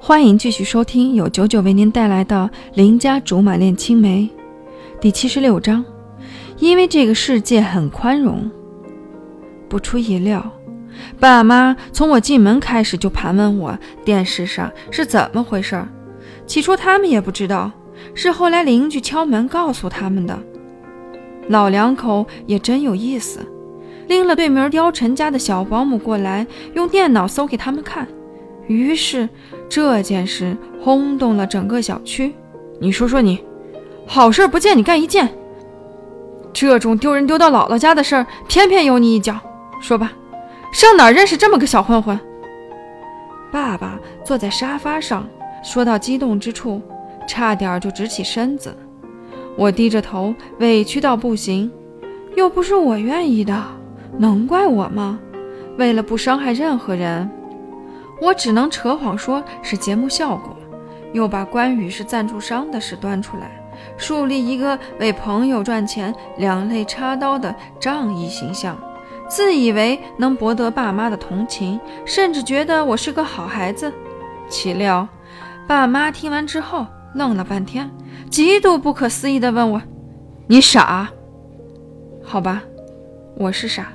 欢迎继续收听由九九为您带来的《邻家竹马恋青梅》第七十六章。因为这个世界很宽容。不出意料，爸妈从我进门开始就盘问我电视上是怎么回事。起初他们也不知道，是后来邻居敲门告诉他们的。老两口也真有意思，拎了对门貂蝉家的小保姆过来，用电脑搜给他们看。于是这件事轰动了整个小区。你说说你，好事不见你干一件，这种丢人丢到姥姥家的事儿，偏偏有你一脚。说吧，上哪儿认识这么个小混混？爸爸坐在沙发上，说到激动之处，差点就直起身子。我低着头，委屈到不行。又不是我愿意的，能怪我吗？为了不伤害任何人。我只能扯谎说是节目效果，又把关羽是赞助商的事端出来，树立一个为朋友赚钱两肋插刀的仗义形象，自以为能博得爸妈的同情，甚至觉得我是个好孩子。岂料，爸妈听完之后愣了半天，极度不可思议地问我：“你傻？好吧，我是傻。”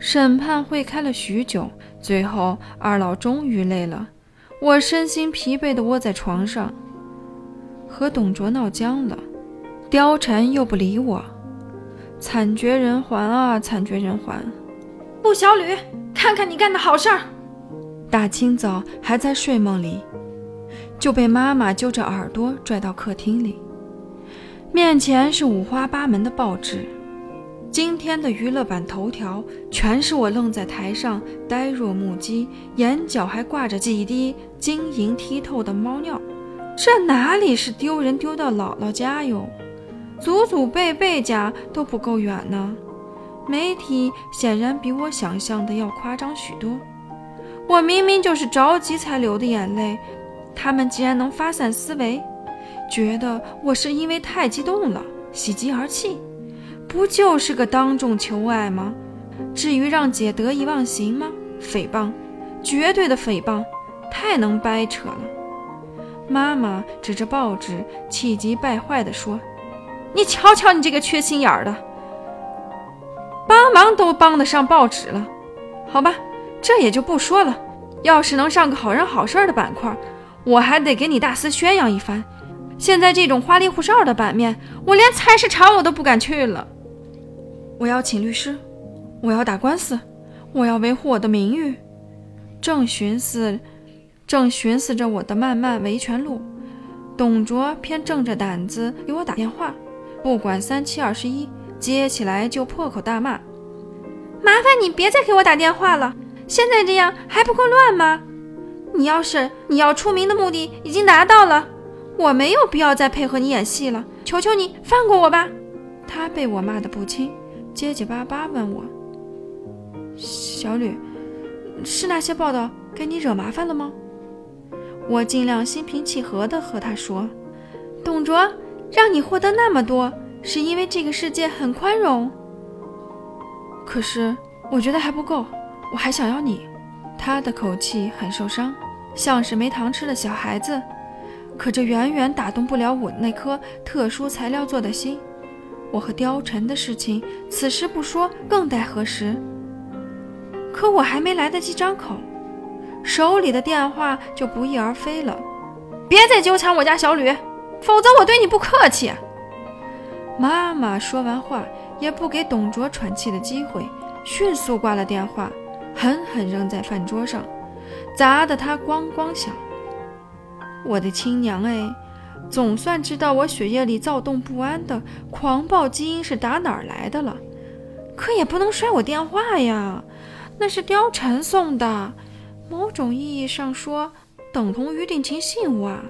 审判会开了许久。最后，二老终于累了，我身心疲惫地窝在床上，和董卓闹僵了，貂蝉又不理我，惨绝人寰啊，惨绝人寰！陆小吕，看看你干的好事儿！大清早还在睡梦里，就被妈妈揪着耳朵拽到客厅里，面前是五花八门的报纸。今天的娱乐版头条全是我愣在台上呆若木鸡，眼角还挂着几滴晶莹剔透的猫尿。这哪里是丢人丢到姥姥家哟，祖祖辈辈家都不够远呢。媒体显然比我想象的要夸张许多。我明明就是着急才流的眼泪，他们竟然能发散思维，觉得我是因为太激动了，喜极而泣。不就是个当众求爱吗？至于让姐得意忘形吗？诽谤，绝对的诽谤，太能掰扯了。妈妈指着报纸，气急败坏地说：“你瞧瞧你这个缺心眼儿的，帮忙都帮得上报纸了。好吧，这也就不说了。要是能上个好人好事的板块，我还得给你大肆宣扬一番。现在这种花里胡哨的版面，我连菜市场我都不敢去了。”我要请律师，我要打官司，我要维护我的名誉。正寻思，正寻思着我的漫漫维权路，董卓偏正着胆子给我打电话，不管三七二十一，接起来就破口大骂：“麻烦你别再给我打电话了，现在这样还不够乱吗？你要是你要出名的目的已经达到了，我没有必要再配合你演戏了，求求你放过我吧。”他被我骂得不轻。结结巴巴问我：“小吕，是那些报道给你惹麻烦了吗？”我尽量心平气和地和他说：“董卓让你获得那么多，是因为这个世界很宽容。可是我觉得还不够，我还想要你。”他的口气很受伤，像是没糖吃的小孩子。可这远远打动不了我那颗特殊材料做的心。我和貂蝉的事情，此时不说更待何时？可我还没来得及张口，手里的电话就不翼而飞了。别再纠缠我家小吕，否则我对你不客气。妈妈说完话，也不给董卓喘气的机会，迅速挂了电话，狠狠扔在饭桌上，砸得他咣咣响。我的亲娘哎！总算知道我血液里躁动不安的狂暴基因是打哪儿来的了，可也不能摔我电话呀，那是貂蝉送的，某种意义上说等同于定情信物啊。